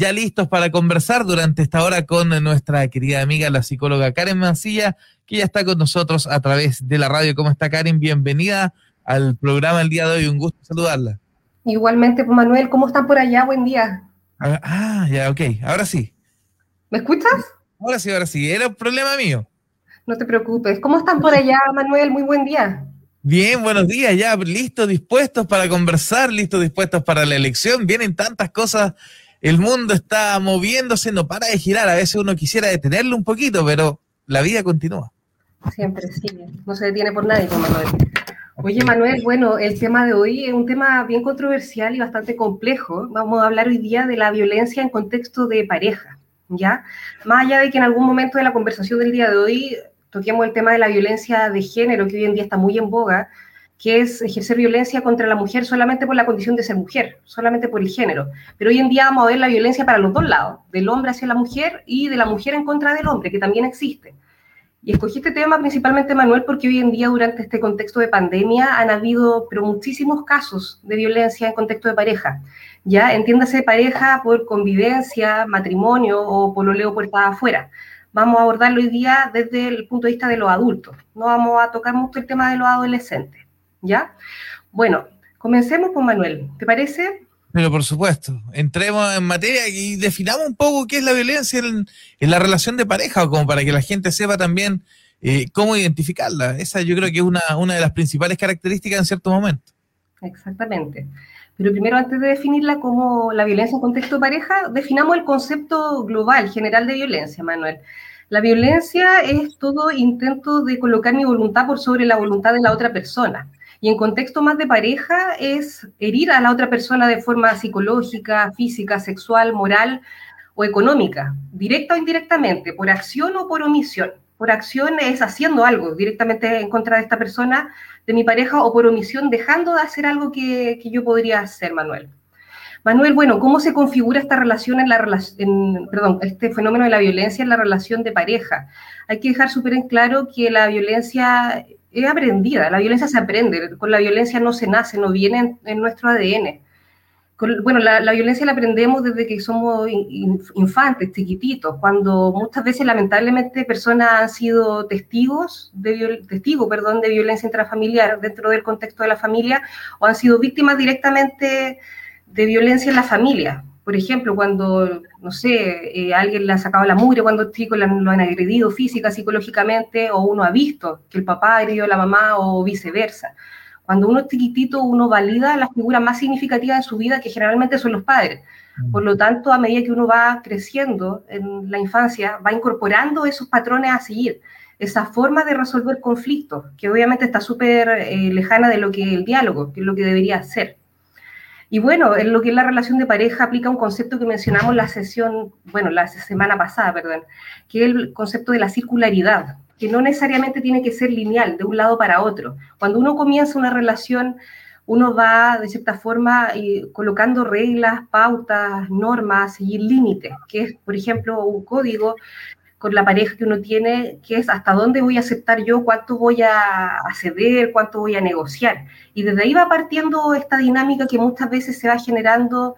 ya listos para conversar durante esta hora con nuestra querida amiga, la psicóloga Karen Mancilla, que ya está con nosotros a través de la radio. ¿Cómo está Karen? Bienvenida al programa el día de hoy. Un gusto saludarla. Igualmente, pues, Manuel, ¿cómo están por allá? Buen día. Ah, ah, ya, ok. Ahora sí. ¿Me escuchas? Ahora sí, ahora sí. Era un problema mío. No te preocupes. ¿Cómo están por allá, Manuel? Muy buen día. Bien, buenos días, ya listos, dispuestos para conversar, listos, dispuestos para la elección. Vienen tantas cosas, el mundo está moviéndose, no para de girar. A veces uno quisiera detenerlo un poquito, pero la vida continúa. Siempre sigue, no se detiene por nadie, Manuel. Oye, Manuel, bueno, el tema de hoy es un tema bien controversial y bastante complejo. Vamos a hablar hoy día de la violencia en contexto de pareja, ¿ya? Más allá de que en algún momento de la conversación del día de hoy toquemos el tema de la violencia de género, que hoy en día está muy en boga, que es ejercer violencia contra la mujer solamente por la condición de ser mujer, solamente por el género. Pero hoy en día vamos a ver la violencia para los dos lados, del hombre hacia la mujer y de la mujer en contra del hombre, que también existe. Y escogí este tema principalmente, Manuel, porque hoy en día, durante este contexto de pandemia, han habido pero muchísimos casos de violencia en contexto de pareja. Ya, entiéndase pareja por convivencia, matrimonio o pololeo puerta afuera vamos a abordarlo hoy día desde el punto de vista de los adultos. No vamos a tocar mucho el tema de los adolescentes, ¿ya? Bueno, comencemos con Manuel, ¿te parece? Pero por supuesto, entremos en materia y definamos un poco qué es la violencia en, la relación de pareja, como para que la gente sepa también eh, cómo identificarla. Esa yo creo que es una, una de las principales características en cierto momento. Exactamente. Pero primero, antes de definirla como la violencia en contexto de pareja, definamos el concepto global, general de violencia, Manuel. La violencia es todo intento de colocar mi voluntad por sobre la voluntad de la otra persona. Y en contexto más de pareja es herir a la otra persona de forma psicológica, física, sexual, moral o económica, directa o indirectamente, por acción o por omisión. Por acción es haciendo algo directamente en contra de esta persona de mi pareja o por omisión dejando de hacer algo que, yo podría hacer, Manuel. Manuel, bueno, ¿cómo se configura esta relación en la relación, perdón, este fenómeno de la violencia en la relación de pareja? Hay que dejar súper en claro que la violencia es aprendida, la violencia se aprende, con la violencia no se nace, no viene en nuestro ADN bueno, la, violencia la aprendemos desde que somos infantes, chiquititos, cuando muchas veces lamentablemente personas han sido testigos de, testigo, perdón, de violencia intrafamiliar dentro del contexto de la familia o han sido víctimas directamente de violencia en la familia. Por ejemplo, cuando, no sé, eh, alguien le ha sacado la mugre cuando chico lo han agredido física, psicológicamente, o uno ha visto que el papá ha agredido a la mamá o viceversa. Cuando uno es chiquitito, uno valida la figura más significativa de su vida, que generalmente son los padres. Mm. Por lo tanto, a medida que uno va creciendo en la infancia, va incorporando esos patrones a seguir, esa forma de resolver conflictos, que obviamente está súper eh, lejana de lo que el diálogo, que es lo que debería ser. Y bueno, en lo que es la relación de pareja aplica un concepto que mencionamos la sesión, bueno, la semana pasada, perdón, que es el concepto de la circularidad que no necesariamente tiene que ser lineal, de un lado para otro. Cuando uno comienza una relación, uno va, de cierta forma, colocando reglas, pautas, normas, seguir límites, que es, por ejemplo, un código con la pareja que uno tiene, que es hasta dónde voy a aceptar yo, cuánto voy a ceder, cuánto voy a negociar. Y desde ahí va partiendo esta dinámica que muchas veces se va generando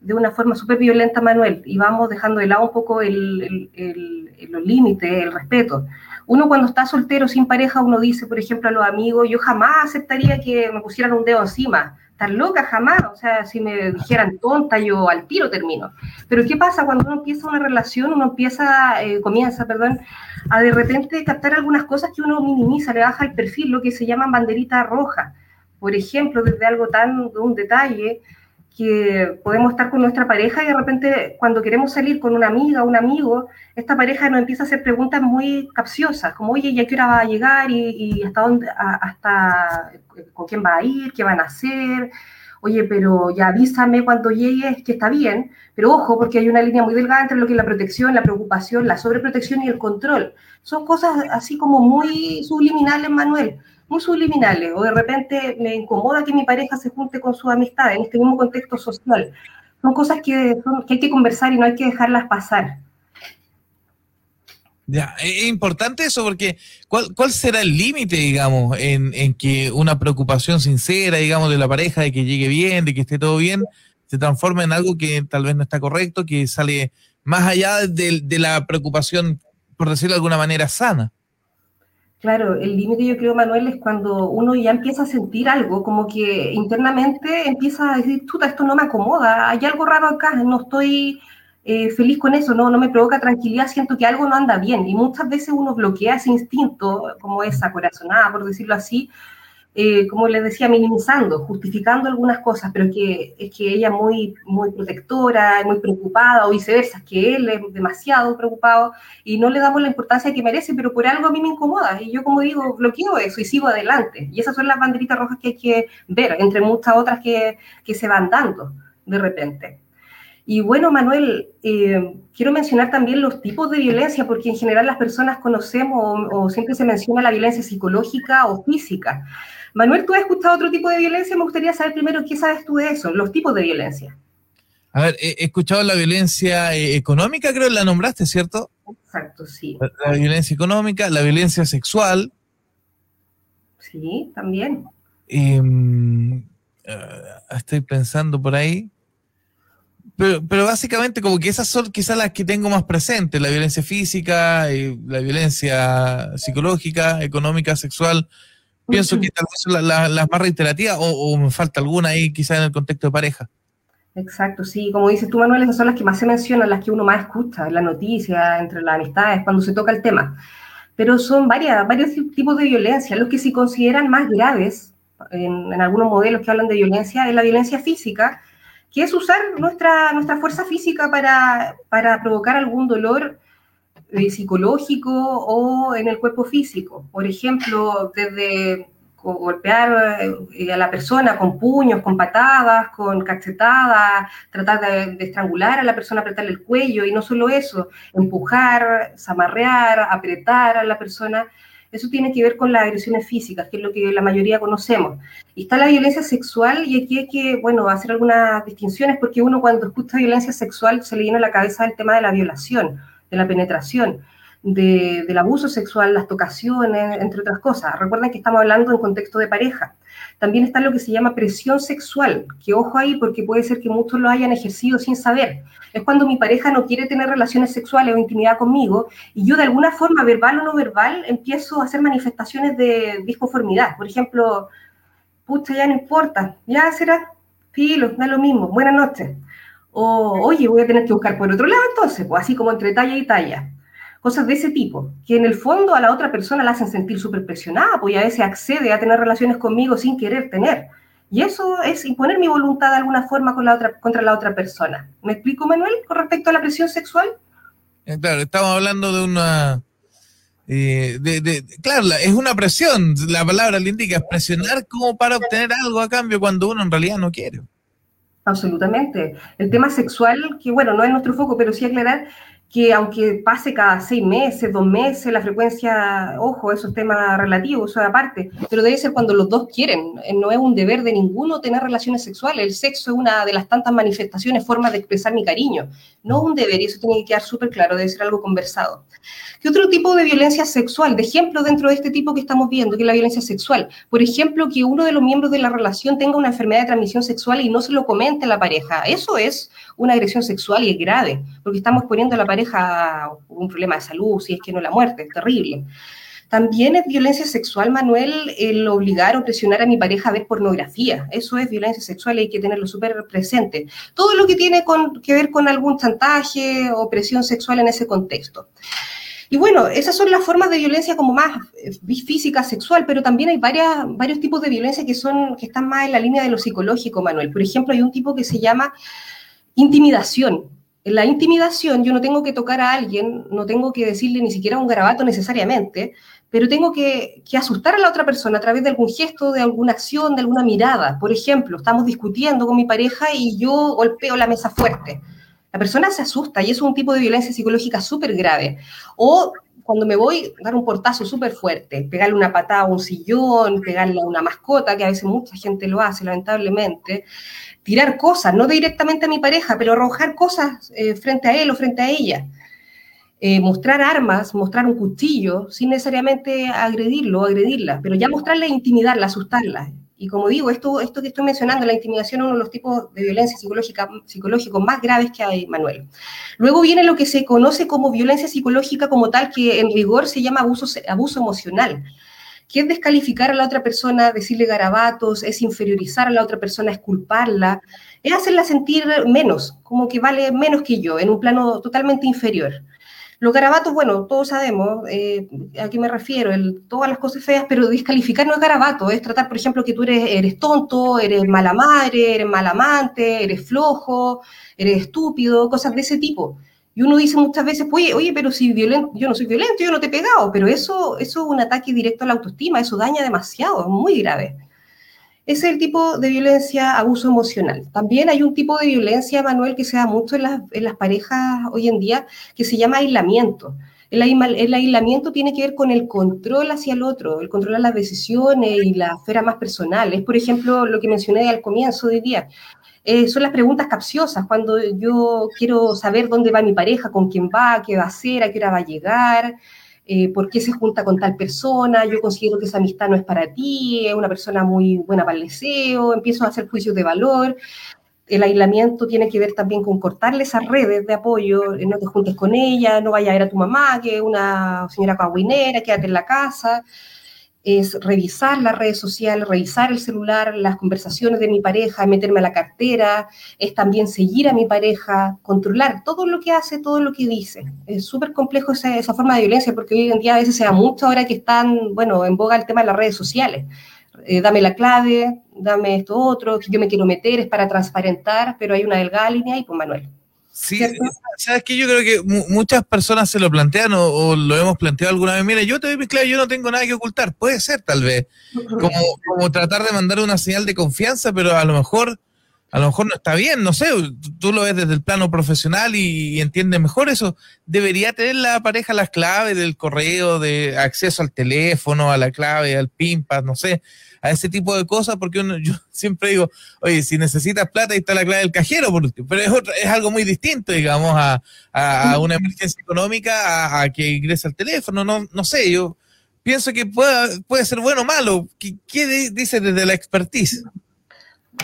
de una forma súper violenta, Manuel, y vamos dejando de lado un poco el, los límites, el respeto. Uno cuando está soltero, sin pareja, uno dice, por ejemplo, a los amigos, yo jamás aceptaría que me pusieran un dedo encima. Estar loca, jamás. O sea, si me dijeran tonta, yo al tiro termino. Pero ¿qué pasa cuando uno empieza una relación, uno empieza, eh, comienza, perdón, a de repente captar algunas cosas que uno minimiza, le baja el perfil, lo que se llaman banderitas rojas. Por ejemplo, desde algo tan, de un detalle, que podemos estar con nuestra pareja y de repente cuando queremos salir con una amiga un amigo, esta pareja nos empieza a hacer preguntas muy capciosas, como, oye, ¿ya qué hora va a llegar? ¿Y, hasta dónde, hasta con quién va a ir? ¿Qué van a hacer? Oye, pero ya avísame cuando llegues que está bien, pero ojo, porque hay una línea muy delgada entre lo que es la protección, la preocupación, la sobreprotección y el control. Son cosas así como muy subliminales, Manuel muy subliminales, o de repente me incomoda que mi pareja se junte con sus amistades en este mismo contexto social. Son cosas que, hay que conversar y no hay que dejarlas pasar. Ya, es importante eso porque ¿cuál, cuál será el límite, digamos, en, en, que una preocupación sincera, digamos, de la pareja, de que llegue bien, de que esté todo bien, se transforma en algo que tal vez no está correcto, que sale más allá de, de la preocupación, por decirlo de alguna manera, sana. Claro, el límite yo creo, Manuel, es cuando uno ya empieza a sentir algo, como que internamente empieza a decir, chuta, esto no me acomoda, hay algo raro acá, no estoy eh, feliz con eso, no, no me provoca tranquilidad, siento que algo no anda bien. Y muchas veces uno bloquea ese instinto, como esa corazonada, por decirlo así, eh, como les decía, minimizando, justificando algunas cosas, pero que es que ella es muy, muy protectora, muy preocupada, o viceversa, que él es demasiado preocupado y no le damos la importancia que merece, pero por algo a mí me incomoda. Y yo, como digo, bloqueo eso y sigo adelante. Y esas son las banderitas rojas que hay que ver, entre muchas otras que, que se van dando de repente. Y bueno, Manuel, eh, quiero mencionar también los tipos de violencia, porque en general las personas conocemos o siempre se menciona la violencia psicológica o física. Manuel, ¿tú has escuchado otro tipo de violencia? Me gustaría saber primero qué sabes tú de eso, los tipos de violencia. A ver, he escuchado la violencia eh, económica, creo que la nombraste, ¿cierto? Exacto, sí. La, violencia económica, la violencia sexual. Sí, también. Em, eh, estoy pensando por ahí. Pero, pero, básicamente como que esas son quizás las que tengo más presentes, la violencia física, eh, la violencia psicológica, económica, sexual, Pienso que tal vez son las más reiterativas o, me falta alguna ahí quizás en el contexto de pareja. Exacto, sí, como dices tú, Manuel, esas son las que más se mencionan, las que uno más escucha en la noticia, entre las amistades, cuando se toca el tema. Pero son varias, varios tipos de violencia. Los que se consideran más graves, en, en, algunos modelos que hablan de violencia, es la violencia física, que es usar nuestra, nuestra fuerza física para, para provocar algún dolor psicológico o en el cuerpo físico. Por ejemplo, desde golpear eh, a la persona con puños, con patadas, con cachetadas, tratar de, estrangular a la persona, apretarle el cuello y no solo eso, empujar, zamarrear, apretar a la persona. Eso tiene que ver con las agresiones físicas, que es lo que la mayoría conocemos. Y está la violencia sexual y aquí hay que, bueno, hacer algunas distinciones porque uno cuando escucha violencia sexual se le llena la cabeza el tema de la violación de la penetración, del abuso sexual, las tocaciones, entre otras cosas. Recuerden que estamos hablando en contexto de pareja. También está lo que se llama presión sexual, que ojo ahí porque puede ser que muchos lo hayan ejercido sin saber. Es cuando mi pareja no quiere tener relaciones sexuales o intimidad conmigo y yo de alguna forma, verbal o no verbal, empiezo a hacer manifestaciones de disconformidad. Por ejemplo, pucha, ya no importa, ya será, filo, da lo mismo, buenas noches. Oye, voy a tener que buscar por otro lado entonces, pues así como entre talla y talla. Cosas de ese tipo, que en el fondo a la otra persona la hacen sentir súper presionada, pues a veces accede a tener relaciones conmigo sin querer tener. Y eso es imponer mi voluntad de alguna forma contra la otra persona. ¿Me explico, Manuel, con respecto a la presión sexual? Eh, claro, estamos hablando de una... Eh, de, claro, es una presión, la palabra le indica, presionar como para obtener algo a cambio cuando uno en realidad no quiere. Absolutamente. El tema sexual, que bueno, no es nuestro foco, pero sí aclarar que aunque pase cada seis meses, dos meses, la frecuencia, ojo, eso es tema relativo, eso es aparte, pero debe ser cuando los dos quieren. Eh, no es un deber de ninguno tener relaciones sexuales. El sexo es una de las tantas manifestaciones, formas de expresar mi cariño. No un deber y eso tiene que quedar súper claro, debe ser algo conversado. ¿Qué otro tipo de violencia sexual? De ejemplo, dentro de este tipo que estamos viendo, que es la violencia sexual. Por ejemplo, que uno de los miembros de la relación tenga una enfermedad de transmisión sexual y no se lo comente a la pareja. Eso es una agresión sexual y es grave, porque estamos poniendo a la pareja un problema de salud, si es que no la muerte, es terrible. También es violencia sexual, Manuel, el obligar o presionar a mi pareja a ver pornografía. Eso es violencia sexual y hay que tenerlo súper presente. Todo lo que tiene que ver con algún chantaje o presión sexual en ese contexto. Y bueno, esas son las formas de violencia como más eh, física, sexual, pero también hay varios tipos de violencia que, son, que están más en la línea de lo psicológico, Manuel. Por ejemplo, hay un tipo que se llama intimidación. En la intimidación yo no tengo que tocar a alguien, no tengo que decirle ni siquiera un garabato necesariamente, pero tengo que, asustar a la otra persona a través de algún gesto, de alguna acción, de alguna mirada. Por ejemplo, estamos discutiendo con mi pareja y yo golpeo la mesa fuerte. La persona se asusta y es un tipo de violencia psicológica súper grave. O cuando me voy, dar un portazo súper fuerte, pegarle una patada a un sillón, pegarle a una mascota, que a veces mucha gente lo hace, lamentablemente, tirar cosas, no directamente a mi pareja, pero arrojar cosas eh, frente a él o frente a ella. Eh, mostrar armas, mostrar un cuchillo, sin necesariamente agredirlo o agredirla, pero ya mostrarle, intimidarla, asustarla. Y como digo, esto, esto que estoy mencionando, la intimidación es uno de los tipos de violencia psicológica, psicológicos más graves que hay, Manuel. Luego viene lo que se conoce como violencia psicológica como tal, que en rigor se llama abuso, abuso emocional que es descalificar a la otra persona, decirle garabatos, es inferiorizar a la otra persona, es culparla, es hacerla sentir menos, como que vale menos que yo, en un plano totalmente inferior. Los garabatos, bueno, todos sabemos eh, a qué me refiero, el, todas las cosas feas, pero descalificar no es garabato, es tratar, por ejemplo, que tú eres, eres tonto, eres mala madre, eres mal amante, eres flojo, eres estúpido, cosas de ese tipo. Y uno dice muchas veces, oye, oye, pero si violento, yo no soy violento, yo no te he pegado, pero eso, eso es un ataque directo a la autoestima, eso daña demasiado, es muy grave. Ese es el tipo de violencia, abuso emocional. También hay un tipo de violencia, Manuel, que se da mucho en las, parejas hoy en día, que se llama aislamiento. El, aislamiento tiene que ver con el control hacia el otro, el controlar las decisiones y la esfera más personal. Es, por ejemplo, lo que mencioné al comienzo del día. Eh, son las preguntas capciosas, cuando yo quiero saber dónde va mi pareja, con quién va, qué va a hacer, a qué hora va a llegar, eh, por qué se junta con tal persona, yo considero que esa amistad no es para ti, es una persona muy buena para el deseo, empiezo a hacer juicios de valor. El aislamiento tiene que ver también con cortarle esas redes de apoyo, eh, no te juntes con ella, no vayas a ver a tu mamá, que es una señora caguinera, quédate en la casa es revisar las redes sociales, revisar el celular, las conversaciones de mi pareja, meterme a la cartera, es también seguir a mi pareja, controlar todo lo que hace, todo lo que dice. Es súper complejo esa, forma de violencia porque hoy en día a veces se da mucho ahora que están, bueno, en boga el tema de las redes sociales. Eh, dame la clave, dame esto otro, yo me quiero meter, es para transparentar, pero hay una delgada línea con pues, Manuel. Sí, sabes que yo creo que muchas personas se lo plantean o, lo hemos planteado alguna vez. Mira, yo te doy claro, yo no tengo nada que ocultar. Puede ser, tal vez, como, como tratar de mandar una señal de confianza, pero a lo mejor, a lo mejor no está bien. No sé, tú lo ves desde el plano profesional y, entiendes mejor eso. Debería tener la pareja las claves del correo, de acceso al teléfono, a la clave, al PIMPAS, no sé a ese tipo de cosas, porque uno, yo siempre digo, oye, si necesitas plata, ahí está la clave del cajero, porque, pero es, es algo muy distinto, digamos, a, a, una emergencia económica, a, que ingrese al teléfono, no, no sé, yo pienso que puede, puede ser bueno o malo. ¿Qué, qué dice desde la expertise?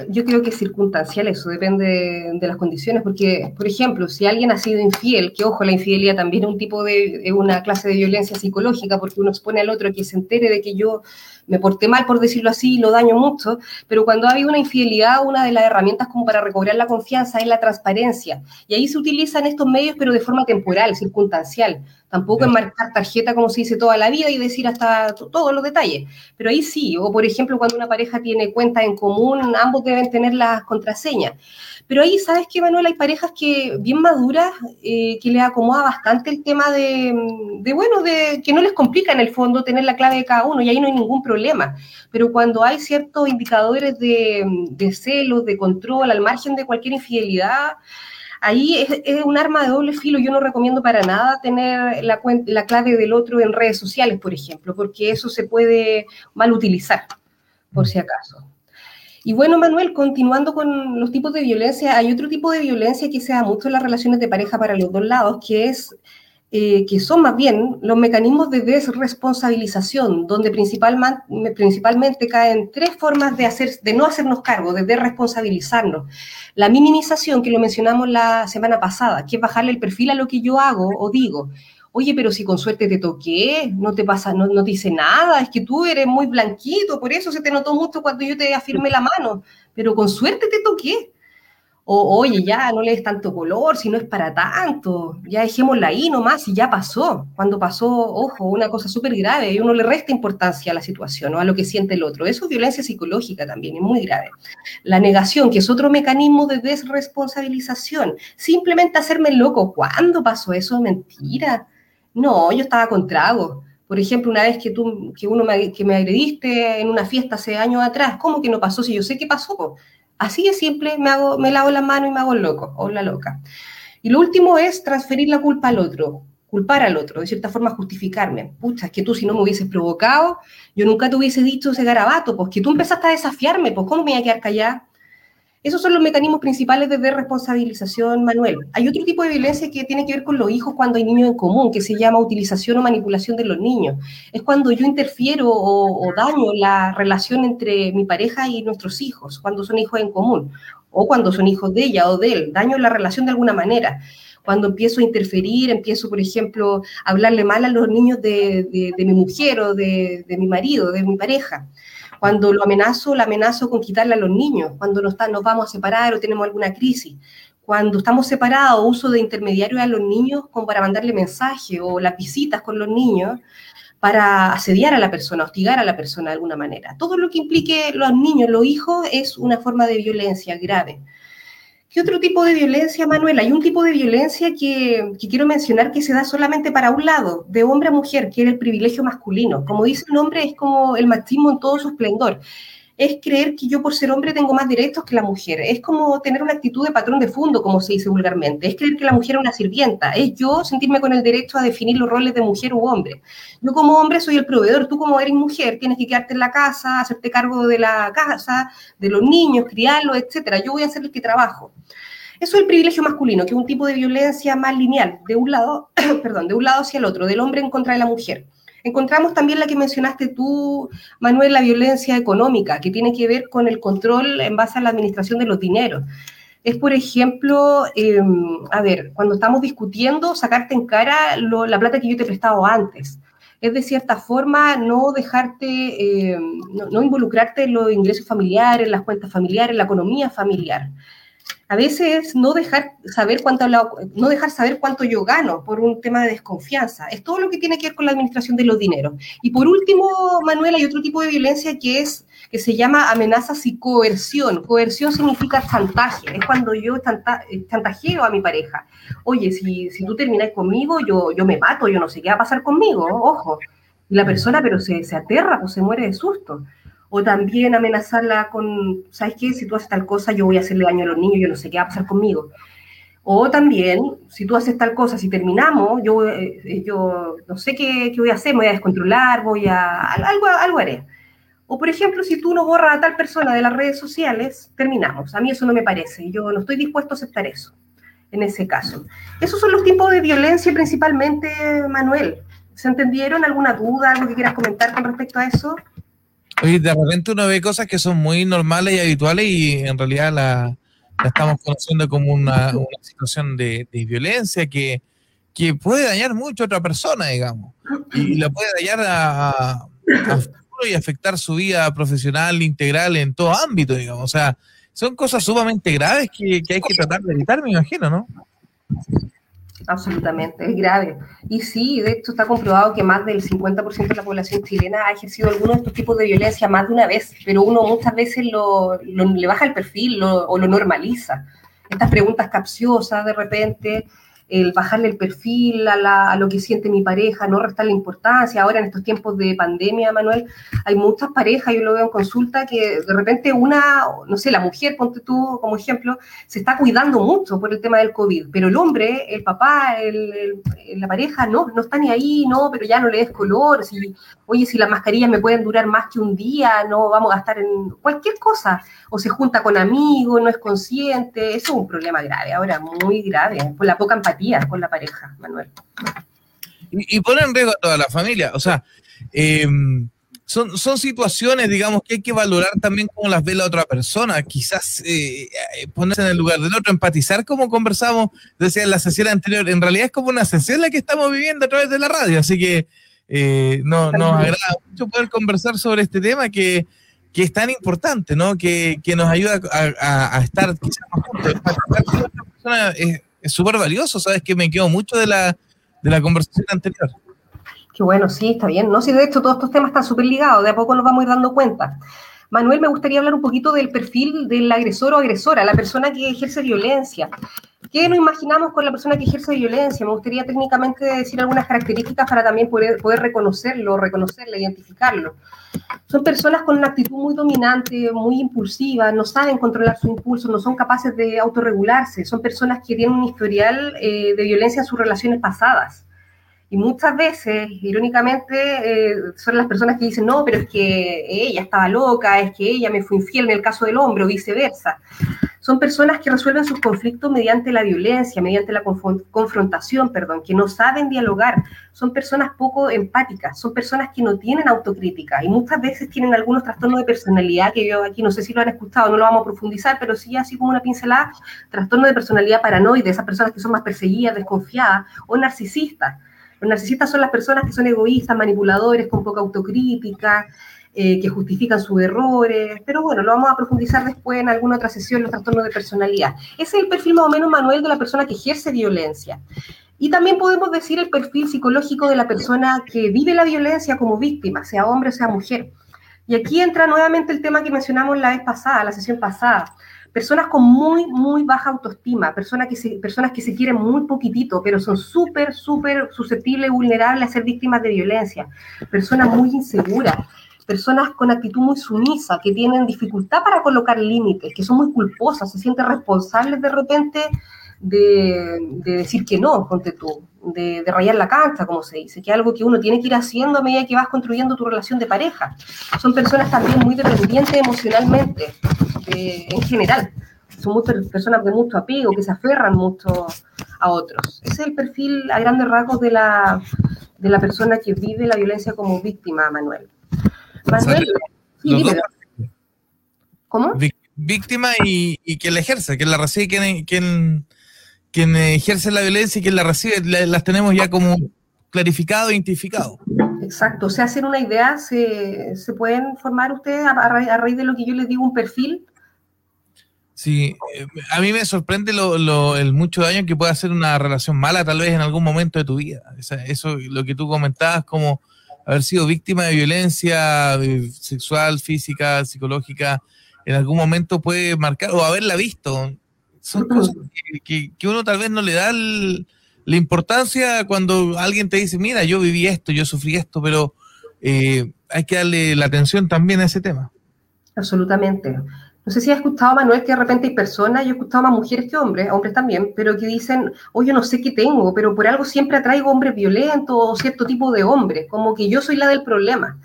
Yo creo que es circunstancial, eso depende de las condiciones, porque, por ejemplo, si alguien ha sido infiel, que ojo, la infidelidad también es un tipo de, es una clase de violencia psicológica, porque uno expone al otro que se entere de que yo me porté mal, por decirlo así, y lo daño mucho, pero cuando ha habido una infidelidad, una de las herramientas como para recobrar la confianza es la transparencia, y ahí se utilizan estos medios, pero de forma temporal, circunstancial. Tampoco en marcar tarjeta como se dice toda la vida y decir hasta todos los detalles. Pero ahí sí, o por ejemplo, cuando una pareja tiene cuentas en común, ambos deben tener las contraseñas. Pero ahí, ¿sabes qué, Manuel? Hay parejas que bien maduras, eh, que les acomoda bastante el tema de, de, bueno, de que no les complica en el fondo tener la clave de cada uno y ahí no hay ningún problema. Pero cuando hay ciertos indicadores de, de celos, de control, al margen de cualquier infidelidad, ahí es, un arma de doble filo. Yo no recomiendo para nada tener la, la clave del otro en redes sociales, por ejemplo, porque eso se puede mal utilizar, por si acaso. Y bueno, Manuel, continuando con los tipos de violencia, hay otro tipo de violencia que se da mucho en las relaciones de pareja para los dos lados, que es eh, que son más bien los mecanismos de desresponsabilización, donde principalmente, caen tres formas de, hacer, de no hacernos cargo, de desresponsabilizarnos. La minimización, que lo mencionamos la semana pasada, que es bajarle el perfil a lo que yo hago o digo. Oye, pero si con suerte te toqué, no te pasa, no, no te dice nada, es que tú eres muy blanquito, por eso se te notó mucho cuando yo te afirmé la mano, pero con suerte te toqué o oye, ya no le des tanto color, si no es para tanto, ya dejémosla ahí nomás y ya pasó. Cuando pasó, ojo, una cosa súper grave y uno le resta importancia a la situación o a lo que siente el otro. Eso es violencia psicológica también, es muy grave. La negación, que es otro mecanismo de desresponsabilización. Simplemente hacerme loco. ¿Cuándo pasó eso? Mentira. No, yo estaba con trago. Por ejemplo, una vez que tú, que uno me, que me agrediste en una fiesta hace años atrás, ¿cómo que no pasó? Si yo sé qué pasó, Así de simple, me, hago, me lavo la mano y me hago el loco o la loca. Y lo último es transferir la culpa al otro, culpar al otro, de cierta forma justificarme. Pucha, es que tú si no me hubieses provocado, yo nunca te hubiese dicho ese garabato, pues que tú empezaste a desafiarme, pues ¿cómo me iba a quedar callada? Esos son los mecanismos principales de responsabilización, Manuel. Hay otro tipo de violencia que tiene que ver con los hijos cuando hay niños en común, que se llama utilización o manipulación de los niños. Es cuando yo interfiero o, daño la relación entre mi pareja y nuestros hijos, cuando son hijos en común, o cuando son hijos de ella o de él. Daño la relación de alguna manera cuando empiezo a interferir, empiezo, por ejemplo, a hablarle mal a los niños de, mi mujer o de, mi marido, de mi pareja. Cuando lo amenazo, la amenazo con quitarle a los niños, cuando nos, nos vamos a separar o tenemos alguna crisis. Cuando estamos separados, uso de intermediarios a los niños como para mandarle mensajes o las visitas con los niños para asediar a la persona, hostigar a la persona de alguna manera. Todo lo que implique los niños, los hijos, es una forma de violencia grave. ¿Qué otro tipo de violencia, Manuel? Hay un tipo de violencia que, quiero mencionar que se da solamente para un lado, de hombre a mujer, que es el privilegio masculino. Como dice el nombre, es como el machismo en todo su esplendor es creer que yo por ser hombre tengo más derechos que la mujer. Es como tener una actitud de patrón de fondo, como se dice vulgarmente. Es creer que la mujer es una sirvienta. Es yo sentirme con el derecho a definir los roles de mujer u hombre. Yo como hombre soy el proveedor. Tú como eres mujer tienes que quedarte en la casa, hacerte cargo de la casa, de los niños, criarlos, etcétera. Yo voy a ser el que trabajo. Eso es el privilegio masculino, que es un tipo de violencia más lineal, de un lado, perdón, de un lado hacia el otro, del hombre en contra de la mujer. Encontramos también la que mencionaste tú, Manuel, la violencia económica, que tiene que ver con el control en base a la administración de los dineros. Es, por ejemplo, em, a ver, cuando estamos discutiendo, sacarte en cara la plata que yo te he prestado antes. Es de cierta forma no dejarte, em, no, no, involucrarte en los ingresos familiares, en las cuentas familiares, en la economía familiar a veces no dejar saber cuánto no dejar saber cuánto yo gano por un tema de desconfianza. Es todo lo que tiene que ver con la administración de los dineros. Y por último, Manuel, hay otro tipo de violencia que es que se llama amenazas y coerción. Coerción significa chantaje, es cuando yo chantajeo a mi pareja. Oye, si, si tú terminas conmigo, yo, yo me mato, yo no sé qué va a pasar conmigo, ojo. Y la persona, pero se, se aterra o se muere de susto o también amenazarla con, ¿sabes qué? Si tú haces tal cosa, yo voy a hacerle daño a los niños, yo no sé qué va a pasar conmigo. O también, si tú haces tal cosa, si terminamos, yo, eh, yo no sé qué, qué, voy a hacer, me voy a descontrolar, voy a, algo, algo haré. O por ejemplo, si tú no borras a tal persona de las redes sociales, terminamos. A mí eso no me parece, yo no estoy dispuesto a aceptar eso, en ese caso. Esos son los tipos de violencia principalmente, Manuel. ¿Se entendieron? ¿Alguna duda, algo que quieras comentar con respecto a eso? Oye, de repente uno ve cosas que son muy normales y habituales y en realidad la, estamos conociendo como una, situación de, violencia que, puede dañar mucho a otra persona, digamos, y la puede dañar a, y afectar su vida profesional integral en todo ámbito, digamos. O sea, son cosas sumamente graves que, que hay que tratar de evitar, me imagino, ¿no? Absolutamente, es grave. Y sí, de hecho está comprobado que más del 50% de la población chilena ha ejercido alguno de estos tipos de violencia más de una vez, pero uno muchas veces lo, le baja el perfil o lo normaliza. Estas preguntas capciosas de repente, el bajarle el perfil a, lo que siente mi pareja, no restarle importancia. Ahora en estos tiempos de pandemia, Manuel, hay muchas parejas, yo lo veo en consulta, que de repente una, no sé, la mujer, ponte tú como ejemplo, se está cuidando mucho por el tema del COVID, pero el hombre, el papá, el, la pareja, no, no está ni ahí, no, pero ya no le des color, si, oye, si las mascarillas me pueden durar más que un día, no vamos a gastar en cualquier cosa, o se junta con amigos, no es consciente, eso es un problema grave, ahora muy grave, por la poca empatía con la pareja, Manuel. Y, y poner en riesgo a toda la familia. O sea, em, son, son situaciones, digamos, que hay que valorar también cómo las ve la otra persona. Quizás eh, eh, ponerse en el lugar del otro, empatizar como conversamos, decía en la sesión anterior. En realidad es como una sesión la que estamos viviendo a través de la radio. Así que eh, no, nos agrada mucho poder conversar sobre este tema que, que es tan importante, ¿no? Que, que nos ayuda a, a, estar quizás más juntos. Persona es súper valioso, ¿sabes? Que me quedo mucho de la, de la conversación anterior. Qué bueno, sí, está bien. No, si de hecho todos estos temas están súper ligados, de a poco nos vamos a ir dando cuenta. Manuel, me gustaría hablar un poquito del perfil del agresor o agresora, la persona que ejerce violencia. ¿Qué nos imaginamos con la persona que ejerce violencia? Me gustaría técnicamente decir algunas características para también poder, reconocerlo, reconocerlo, identificarlo. Son personas con una actitud muy dominante, muy impulsiva, no saben controlar su impulso, no son capaces de autorregularse. Son personas que tienen un historial eh, de violencia en sus relaciones pasadas. Y muchas veces, irónicamente, eh, son las personas que dicen, no, pero es que ella estaba loca, es que ella me fue infiel en el caso del hombre o viceversa Son personas que resuelven sus conflictos mediante la violencia, mediante la confrontación, perdón, que no saben dialogar. Son personas poco empáticas, son personas que no tienen autocrítica y muchas veces tienen algunos trastornos de personalidad que yo aquí no sé si lo han escuchado, no lo vamos a profundizar, pero sí así como una pincelada, trastorno de personalidad paranoide, esas personas que son más perseguidas, desconfiadas o narcisistas. Los narcisistas son las personas que son egoístas, manipuladores, con poca autocrítica, eh, que justifican sus errores, pero bueno, lo vamos a profundizar después en alguna otra sesión, los trastornos de personalidad. Ese es el perfil más o menos, Manuel, de la persona que ejerce violencia. Y también podemos decir el perfil psicológico de la persona que vive la violencia como víctima, sea hombre o sea mujer. Y aquí entra nuevamente el tema que mencionamos la vez pasada, la sesión pasada. Personas con muy, muy baja autoestima, personas que se, personas que se quieren muy poquitito, pero son súper, súper susceptibles y vulnerables a ser víctimas de violencia. Personas muy inseguras, personas con actitud muy sumisa, que tienen dificultad para colocar límites, que son muy culposas, se sienten responsables de repente de, decir que no, ponte tú, de, rayar la cancha, como se dice, que es algo que uno tiene que ir haciendo a medida que vas construyendo tu relación de pareja. Son personas también muy dependientes emocionalmente, en general. Son muchas personas de mucho apego, que se aferran mucho a otros. Ese es el perfil a grandes rasgos de la, de la persona que vive la violencia como víctima, Manuel. Manuel, ¿Cómo? Víctima y, y quien la ejerce, quien la recibe, quien, quien, quien ejerce la violencia y quien la recibe, las tenemos ya como clarificado e identificado. Exacto, o sea, hacer una idea, ¿se, se pueden formar ustedes a, raíz de lo que yo les digo un perfil? Sí, eh, a mí me sorprende lo, el mucho daño que puede hacer una relación mala tal vez en algún momento de tu vida. eso, lo que tú comentabas, como haber sido víctima de violencia eh, sexual, física, psicológica, en algún momento puede marcar, o haberla visto. Son cosas que, uno tal vez no le da la importancia cuando alguien te dice, mira, yo viví esto, yo sufrí esto, pero eh, hay que darle la atención también a ese tema. Absolutamente. No sé si has escuchado, Manuel, que de repente hay personas, yo he escuchado más mujeres que hombres, hombres también, pero que dicen, oye, no sé qué tengo, pero por algo siempre atraigo hombres violentos o cierto tipo de hombres, como que yo soy la del problema.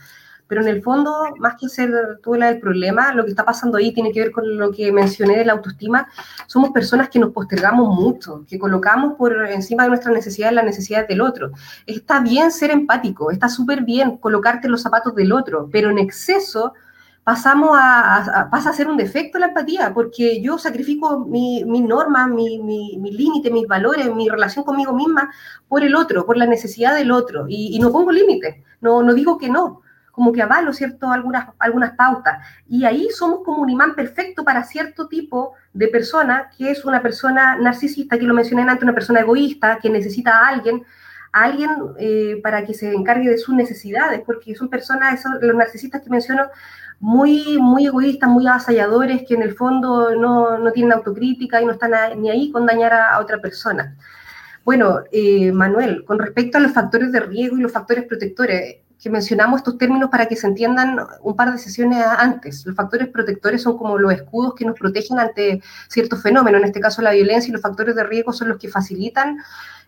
Pero en el fondo, más que ser tú la del problema, lo que está pasando ahí tiene que ver con lo que mencioné de la autoestima. Somos personas que nos postergamos mucho, que colocamos por encima de nuestras necesidades las necesidades del otro. Está bien ser empático, está súper bien colocarte los zapatos del otro, pero en exceso pasamos a, pasa a ser un defecto la empatía, porque yo sacrifico mi, mi norma, mi, mi, mi límite, mis valores, mi relación conmigo misma por el otro, por la necesidad del otro, y, no pongo límites, no, no digo que no, como que avalo, ¿cierto?, algunas, algunas pautas. Y ahí somos como un imán perfecto para cierto tipo de persona, que es una persona narcisista, que lo mencioné antes, una persona egoísta, que necesita a alguien, a alguien eh, para que se encargue de sus necesidades, porque son personas, esos, los narcisistas que menciono, muy, muy egoístas, muy avasalladores, que en el fondo no, no tienen autocrítica y no están ni ahí con dañar a, otra persona. Bueno, eh, Manuel, con respecto a los factores de riesgo y los factores protectores, que mencionamos estos términos para que se entiendan un par de sesiones antes. Los factores protectores son como los escudos que nos protegen ante ciertos fenómenos, en este caso la violencia, y los factores de riesgo son los que facilitan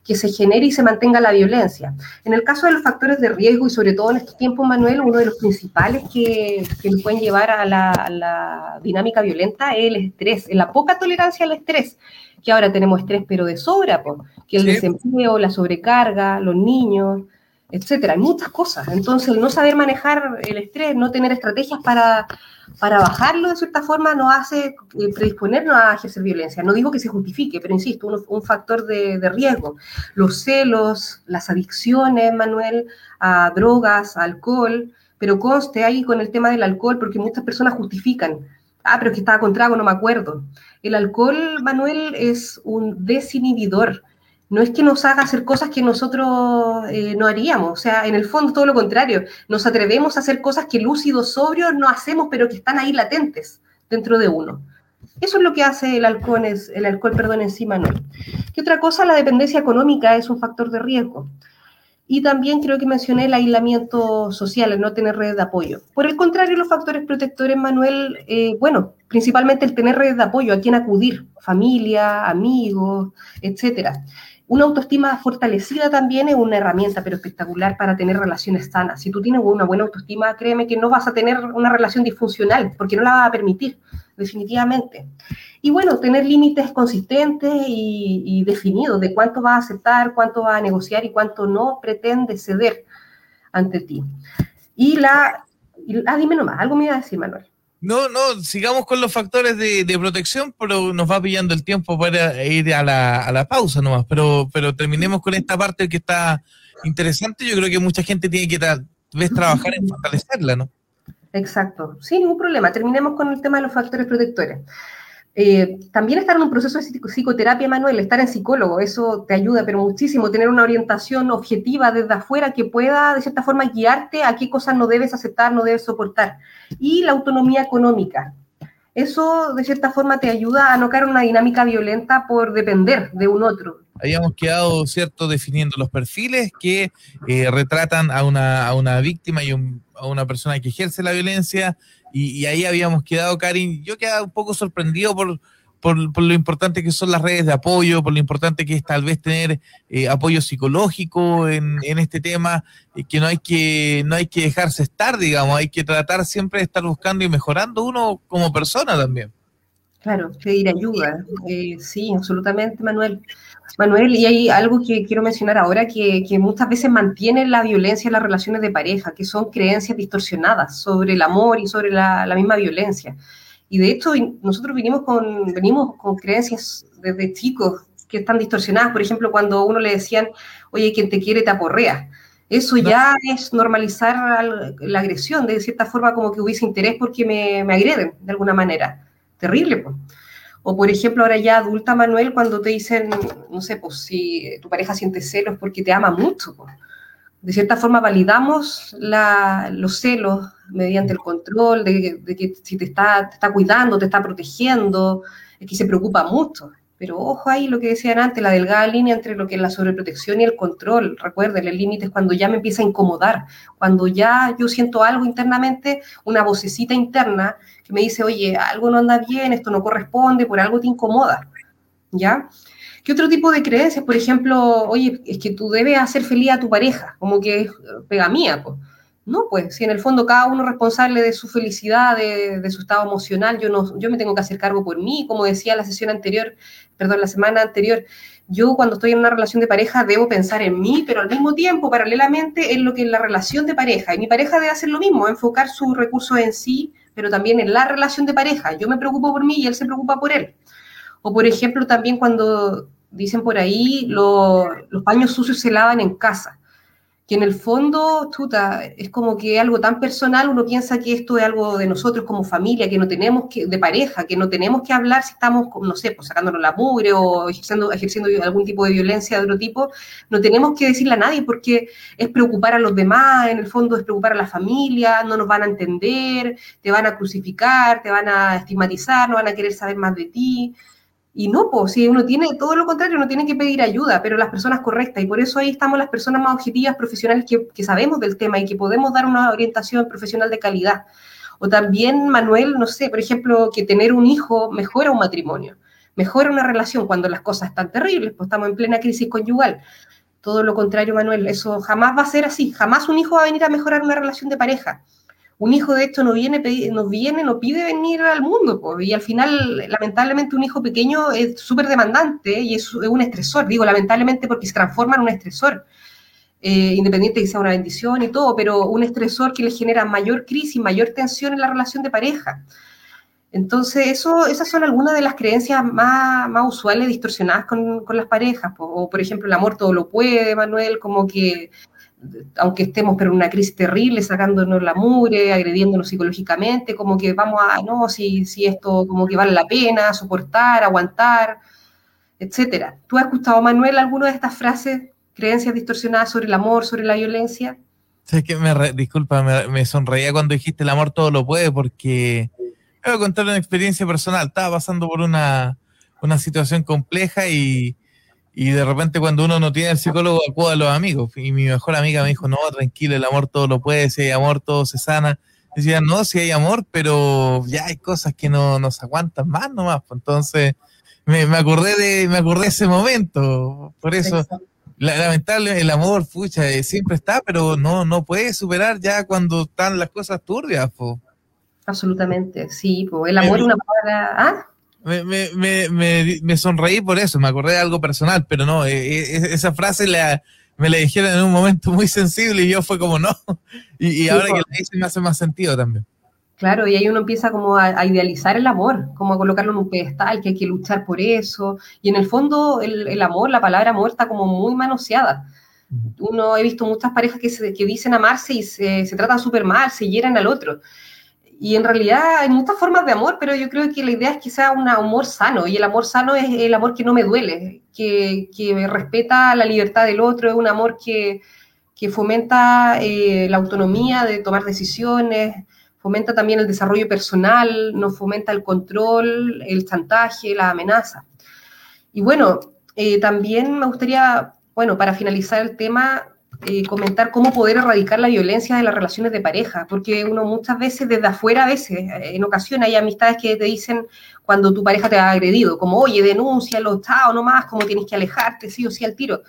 que se genere y se mantenga la violencia. En el caso de los factores de riesgo y sobre todo en estos tiempos, Manuel, uno de los principales que, que nos pueden llevar a la, dinámica violenta es el estrés, la poca tolerancia al estrés, que ahora tenemos estrés pero de sobra, que el desempleo, la sobrecarga, los niños, etcétera. Hay muchas cosas. Entonces, el no saber manejar el estrés, no tener estrategias para, para bajarlo de cierta forma, nos hace eh, predisponernos a ejercer violencia. No digo que se justifique, pero insisto, un, factor de, de, riesgo. Los celos, las adicciones, Manuel, a drogas, a alcohol, pero conste ahí con el tema del alcohol, porque muchas personas justifican. Ah, pero es que estaba con trago, no me acuerdo. El alcohol, Manuel, es un desinhibidor no es que nos haga hacer cosas que nosotros eh, no haríamos, o sea, en el fondo todo lo contrario, nos atrevemos a hacer cosas que lúcidos, sobrios no hacemos, pero que están ahí latentes dentro de uno. Eso es lo que hace el alcohol, el alcohol perdón, encima. ¿Qué otra cosa? La dependencia económica es un factor de riesgo. Y también creo que mencioné el aislamiento social, el no tener redes de apoyo. Por el contrario, los factores protectores, Manuel, eh, bueno, principalmente el tener redes de apoyo, a quién acudir, familia, amigos, etcétera. Una autoestima fortalecida también es una herramienta, pero espectacular para tener relaciones sanas. Si tú tienes una buena autoestima, créeme que no vas a tener una relación disfuncional, porque no la vas a permitir. definitivamente. Y bueno, tener límites consistentes y, definidos de cuánto va a aceptar, cuánto va a negociar y cuánto no pretende ceder ante ti. Y la... ah, dime nomás, algo me iba a decir, Manuel. No, no, sigamos con los factores de, protección, pero nos va pillando el tiempo para ir a la, a la pausa nomás. Pero, pero terminemos con esta parte que está interesante. Yo creo que mucha gente tiene que tal vez trabajar en fortalecerla, ¿no? Exacto, sin ningún problema. Terminemos con el tema de los factores protectores. Eh, también estar en un proceso de psicoterapia, Manuel, estar en psicólogo, eso te ayuda, pero muchísimo, tener una orientación objetiva desde afuera que pueda, de cierta forma, guiarte a qué cosas no debes aceptar, no debes soportar. Y la autonomía económica. Eso, de cierta forma, te ayuda a no caer en una dinámica violenta por depender de un otro. Habíamos quedado, ¿cierto?, definiendo los perfiles que eh, retratan a una, a una víctima y a una persona que ejerce la violencia, y, ahí habíamos quedado, Karin. Yo quedaba un poco sorprendido por, por, lo importante que son las redes de apoyo, por lo importante que es tal vez tener eh, apoyo psicológico en, en este tema, y que no hay que no hay que dejarse estar, digamos, hay que tratar siempre de estar buscando y mejorando uno como persona también. Claro, pedir ayuda. Eh, sí, absolutamente, Manuel. Manuel, y hay algo que quiero mencionar ahora, que, muchas veces mantiene la violencia en las relaciones de pareja, que son creencias distorsionadas sobre el amor y sobre la, misma violencia. Y de hecho, nosotros venimos con, venimos con creencias desde chicos que están distorsionadas. Por ejemplo, cuando uno le decían, oye, quien te quiere te aporrea. Eso ya es normalizar la agresión, de cierta forma como que hubiese interés porque me, me agreden de alguna manera terrible. Pues. O por ejemplo, ahora ya adulta, Manuel, cuando te dicen, no sé, pues si tu pareja siente celos porque te ama mucho. De cierta forma validamos los celos mediante el control de, que si te está, te está cuidando, te está protegiendo, es que se preocupa mucho. Pero ojo ahí lo que decían antes, la delgada línea entre lo que es la sobreprotección y el control. Recuerden, el límite es cuando ya me empieza a incomodar, cuando ya yo siento algo internamente, una vocecita interna que me dice, oye, algo no anda bien, esto no corresponde, por algo te incomoda. ¿Ya? ¿Qué otro tipo de creencias? Por ejemplo, oye, es que tú debes hacer feliz a tu pareja, como que es pega mía, pues. No, pues si en el fondo cada uno es responsable de su felicidad, de, su estado emocional, yo, no, yo me tengo que hacer cargo por mí, como decía la sesión anterior, perdón, la semana anterior, yo cuando estoy en una relación de pareja debo pensar en mí, pero al mismo tiempo, paralelamente, en lo que es la relación de pareja. Y mi pareja debe hacer lo mismo, enfocar sus recursos en sí, pero también en la relación de pareja. Yo me preocupo por mí y él se preocupa por él. O por ejemplo, también cuando dicen por ahí, los paños sucios se lavan en casa que en el fondo, chuta, es como que algo tan personal, uno piensa que esto es algo de nosotros como familia, que no tenemos que, de pareja, que no tenemos que hablar si estamos, no sé, pues sacándonos la mugre o ejerciendo, ejerciendo algún tipo de violencia de otro tipo, no tenemos que decirle a nadie porque es preocupar a los demás, en el fondo es preocupar a la familia, no nos van a entender, te van a crucificar, te van a estigmatizar, no van a querer saber más de ti. Y no, pues, si uno tiene todo lo contrario, uno tiene que pedir ayuda, pero las personas correctas. Y por eso ahí estamos las personas más objetivas, profesionales, que, que sabemos del tema y que podemos dar una orientación profesional de calidad. O también, Manuel, no sé, por ejemplo, que tener un hijo mejora un matrimonio, mejora una relación cuando las cosas están terribles, pues estamos en plena crisis conyugal. Todo lo contrario, Manuel, eso jamás va a ser así. Jamás un hijo va a venir a mejorar una relación de pareja un hijo de esto no viene, nos viene, no pide venir al mundo, y al final, lamentablemente, un hijo pequeño es súper demandante y es, un estresor, digo lamentablemente porque se transforma en un estresor, eh, independiente de que sea una bendición y todo, pero un estresor que le genera mayor crisis, mayor tensión en la relación de pareja. Entonces, eso, esas son algunas de las creencias más, más usuales distorsionadas con, con las parejas. O, por ejemplo, el amor todo lo puede, Manuel, como que aunque estemos pero en una crisis terrible, sacándonos la mure, agrediéndonos psicológicamente, como que vamos a, no, si, si esto como que vale la pena, soportar, aguantar, etcétera. ¿Tú has escuchado, Manuel, alguna de estas frases, creencias distorsionadas sobre el amor, sobre la violencia? ¿Sabes que me disculpa, me, sonreía cuando dijiste el amor todo lo puede, porque voy a contar una experiencia personal. Estaba pasando por una, una situación compleja y, y de repente cuando uno no tiene el psicólogo, acude a los amigos. Y mi mejor amiga me dijo, no, tranquilo, el amor todo lo puede, si hay amor todo se sana. Decía, no, si hay amor, pero ya hay cosas que no nos aguantan más nomás. Pues entonces me, acordé de me acordé de ese momento. Por eso, lamentable, el amor, pucha, eh, siempre está, pero no, no puede superar ya cuando están las cosas turbias. Absolutamente, sí. Pues el amor es una palabra... ¿ah? Me, me, me, me, sonreí por eso, me acordé de algo personal, pero no, eh, eh, esa frase la, me la dijeron en un momento muy sensible y yo fue como no. Y, ahora que la hice me hace más sentido también. Claro, y ahí uno empieza como a, idealizar el amor, como a colocarlo en un pedestal, que hay que luchar por eso. Y en el fondo el, amor, la palabra amor está como muy manoseada. Uno, he visto muchas parejas que, se, que dicen amarse y se, se tratan súper mal, se hieren al otro. Y en realidad hay muchas formas de amor, pero yo creo que la idea es que sea un amor sano. Y el amor sano es el amor que no me duele, que, que respeta la libertad del otro, es un amor que, que fomenta eh, la autonomía de tomar decisiones, fomenta también el desarrollo personal, no fomenta el control, el chantaje, la amenaza. Y bueno, eh, también me gustaría, bueno, para finalizar el tema, eh, comentar cómo poder erradicar la violencia de las relaciones de pareja, porque uno muchas veces desde afuera, a veces, en ocasiones hay amistades que te dicen cuando tu pareja te ha agredido, como, oye, denúncialo, chao, no más, como tienes que alejarte, sí o sí al tiro.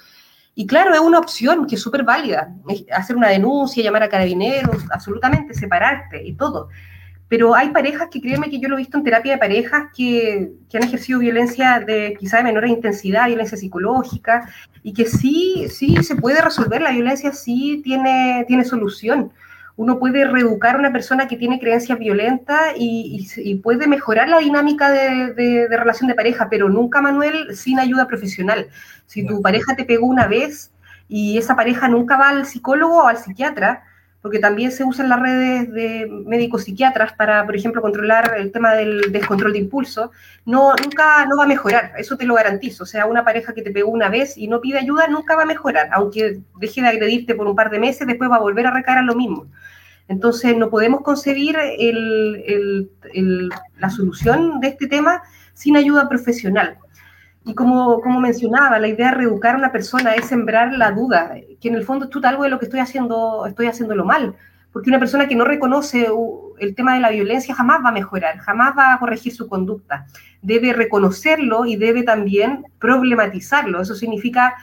Y claro, es una opción que es súper válida, hacer una denuncia, llamar a carabineros, absolutamente, separarte y todo. Pero hay parejas que créeme que yo lo he visto en terapia de parejas que, que han ejercido violencia de quizá de menor intensidad, violencia psicológica, y que sí, sí se puede resolver, la violencia sí tiene, tiene solución uno puede reeducar a una persona que tiene creencias violentas y, puede mejorar la dinámica de, relación de pareja, pero nunca, Manuel, sin ayuda profesional. Si tu pareja te pegó una vez y esa pareja nunca va al psicólogo o al psiquiatra, porque también se usan las redes de médicos psiquiatras para, por ejemplo, controlar el tema del descontrol de impulso, no, nunca no va a mejorar, eso te lo garantizo. O sea, una pareja que te pegó una vez y no pide ayuda nunca va a mejorar, aunque deje de agredirte por un par de meses, después va a volver a recaer a lo mismo. Entonces, no podemos concebir la solución de este tema sin ayuda profesional. Y como, como mencionaba, la idea de reeducar a una persona es sembrar la duda, que en el fondo es algo de lo que estoy haciendo, estoy haciéndolo mal. Porque una persona que no reconoce el tema de la violencia jamás va a mejorar, jamás va a corregir su conducta. Debe reconocerlo y debe también problematizarlo. Eso significa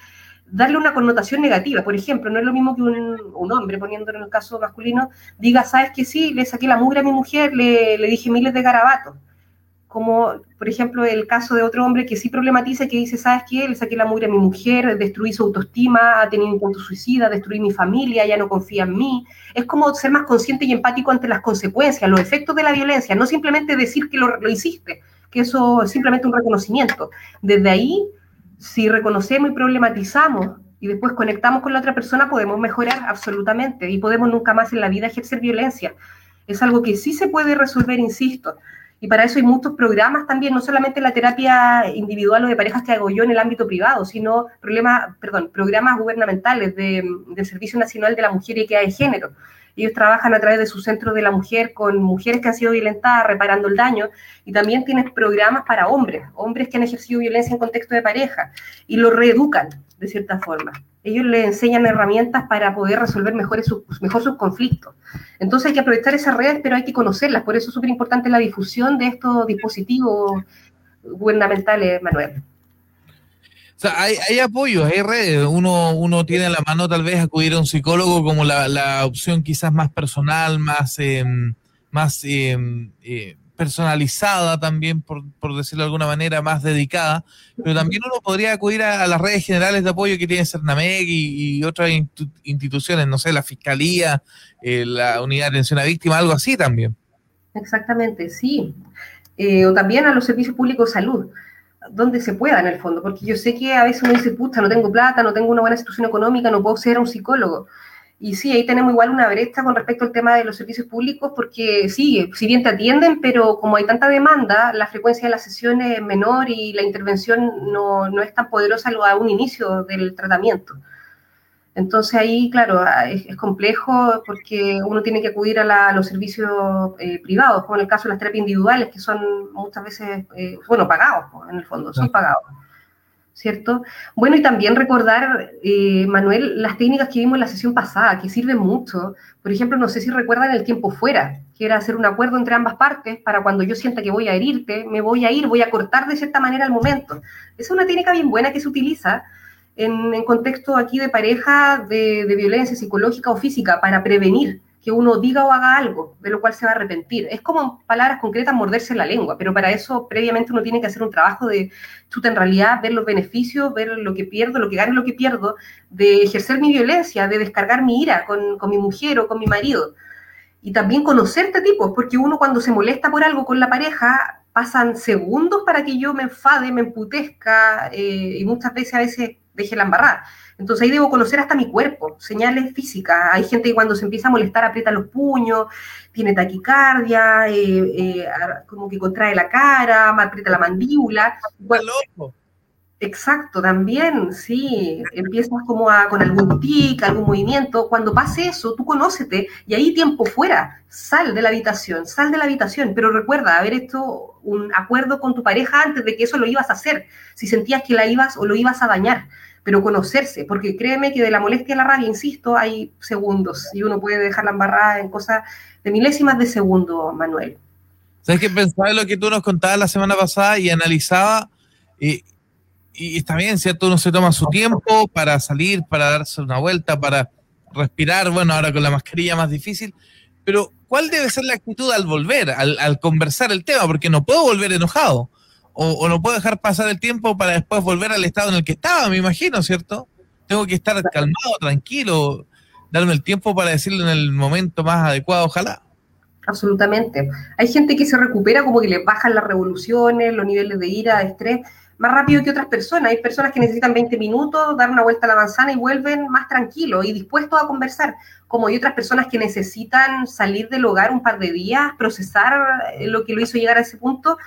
darle una connotación negativa. Por ejemplo, no es lo mismo que un, hombre, poniéndolo en el caso masculino, diga, sabes que sí, le saqué la mugre a mi mujer, le, dije miles de garabatos. Como, por ejemplo, el caso de otro hombre que sí problematiza, que dice, sabes qué, le saqué la mugre a mi mujer, destruí su autoestima, ha tenido un intento suicida, destruí mi familia, ya no confía en mí. Es como ser más consciente y empático ante las consecuencias, los efectos de la violencia, no simplemente decir que lo, lo hiciste, que eso es simplemente un reconocimiento. Desde ahí si reconocemos y problematizamos y después conectamos con la otra persona, podemos mejorar absolutamente y podemos nunca más en la vida ejercer violencia. Es algo que sí se puede resolver, insisto. Y para eso hay muchos programas también, no solamente la terapia individual o de parejas que hago yo en el ámbito privado, sino problema, perdón, programas gubernamentales de, del Servicio Nacional de la Mujer y Equidad de Género, ellos trabajan a través de su centro de la mujer con mujeres que han sido violentadas, reparando el daño, y también tienen programas para hombres, hombres que han ejercido violencia en contexto de pareja, y lo reeducan de cierta forma. Ellos les enseñan herramientas para poder resolver mejor sus, mejor sus conflictos. Entonces hay que aprovechar esas redes, pero hay que conocerlas. Por eso es súper importante la difusión de estos dispositivos gubernamentales, Manuel sea, hay, hay apoyos, hay redes. Uno, uno tiene a la mano tal vez acudir a un psicólogo como la, opción quizás más personal, más, em, más em, eh, personalizada también, por, por, decirlo de alguna manera, más dedicada. Pero también uno podría acudir a, las redes generales de apoyo que tiene Cernameg y, y otras instituciones, no sé, la Fiscalía, eh, la Unidad de Atención a Víctimas, algo así también. Exactamente, sí. Eh, o también a los servicios públicos de salud donde se pueda en el fondo, porque yo sé que a veces uno dice, puta, no tengo plata, no tengo una buena situación económica, no puedo ser un psicólogo. Y sí, ahí tenemos igual una brecha con respecto al tema de los servicios públicos, porque sí, si bien te atienden, pero como hay tanta demanda, la frecuencia de las sesiones es menor y la intervención no, no es tan poderosa a un inicio del tratamiento. Entonces ahí, claro, ah, es, complejo porque uno tiene que acudir a, los servicios eh, privados, como en el caso de las terapias individuales, que son muchas veces, eh, bueno, pagados, en el fondo, son pagados, ¿cierto? Bueno, y también recordar, eh, Manuel, las técnicas que vimos en la sesión pasada, que sirven mucho. Por ejemplo, no sé si recuerdan el tiempo fuera, que era hacer un acuerdo entre ambas partes para cuando yo sienta que voy a herirte, me voy a ir, voy a cortar de cierta manera el momento. Esa es una técnica bien buena que se utiliza en, contexto aquí de pareja de, violencia psicológica o física para prevenir que uno diga o haga algo de lo cual se va a arrepentir. Es como palabras concretas morderse la lengua, pero para eso previamente uno tiene que hacer un trabajo de, chuta, en realidad, ver los beneficios, ver lo que pierdo, lo que gano, lo que pierdo, de ejercer mi violencia, de descargar mi ira con, con mi mujer o con mi marido. Y también conocerte tipos, porque uno cuando se molesta por algo con la pareja, pasan segundos para que yo me enfade, me emputezca eh, y muchas veces a veces deje la embarrada. Entonces ahí debo conocer hasta mi cuerpo, señales físicas. Hay gente que cuando se empieza a molestar aprieta los puños, tiene taquicardia, eh, eh, como que contrae la cara, aprieta la mandíbula. Exacto, también, sí. Empiezas como a, con algún tic, algún movimiento. Cuando pase eso, tú conócete y ahí tiempo fuera. Sal de la habitación, sal de la habitación. Pero recuerda haber hecho un acuerdo con tu pareja antes de que eso lo ibas a hacer. Si sentías que la ibas o lo ibas a dañar pero conocerse, porque créeme que de la molestia a la rabia, insisto, hay segundos y uno puede dejarla embarrada en cosas de milésimas de segundo, Manuel. ¿Sabes qué pensaba en lo que tú nos contabas la semana pasada y analizaba? Y, y está bien, ¿cierto? Uno se toma su tiempo para salir, para darse una vuelta, para respirar, bueno, ahora con la mascarilla más difícil, pero ¿cuál debe ser la actitud al volver, al, al conversar el tema? Porque no puedo volver enojado o, no puedo dejar pasar el tiempo para después volver al estado en el que estaba, me imagino, ¿cierto? Tengo que estar calmado, tranquilo, darme el tiempo para decirlo en el momento más adecuado, ojalá. Absolutamente. Hay gente que se recupera como que le bajan las revoluciones, los niveles de ira, de estrés, más rápido que otras personas. Hay personas que necesitan 20 minutos, dar una vuelta a la manzana y vuelven más tranquilos y dispuestos a conversar, como hay otras personas que necesitan salir del hogar un par de días, procesar lo que lo hizo llegar a ese punto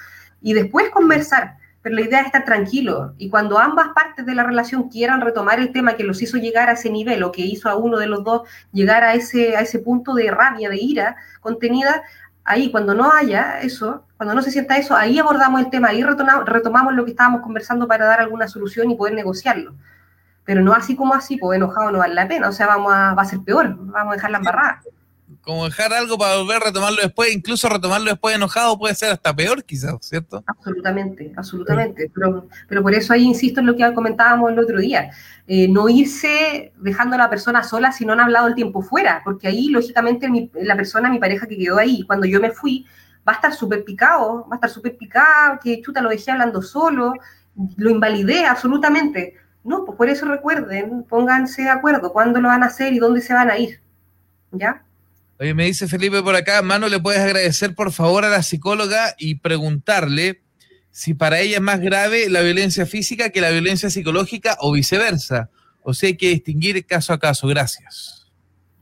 y después conversar. Pero la idea es estar tranquilo y cuando ambas partes de la relación quieran retomar el tema que los hizo llegar a ese nivel o que hizo a uno de los dos llegar a ese, a ese punto de rabia, de ira contenida, ahí cuando no haya eso, cuando no se sienta eso, ahí abordamos el tema, ahí retomamos, lo que estábamos conversando para dar alguna solución y poder negociarlo. Pero no así como así, pues enojado no vale la pena, o sea, vamos a, va a ser peor, vamos a dejarla embarrada como dejar algo para volver a retomarlo después, incluso retomarlo después enojado puede ser hasta peor quizás, ¿cierto? Absolutamente, absolutamente. Pero, pero por eso ahí insisto en lo que comentábamos el otro día. Eh, no irse dejando a la persona sola si no han hablado el tiempo fuera, porque ahí lógicamente la persona, mi pareja que quedó ahí, cuando yo me fui, va a estar súper picado, va a estar súper picado, que chuta lo dejé hablando solo, lo invalidé absolutamente. No, pues por eso recuerden, pónganse de acuerdo cuándo lo van a hacer y dónde se van a ir. ¿Ya? Oye, me dice Felipe por acá, Mano, ¿le puedes agradecer por favor a la psicóloga y preguntarle si para ella es más grave la violencia física que la violencia psicológica o viceversa? O sea, hay que distinguir caso a caso. Gracias.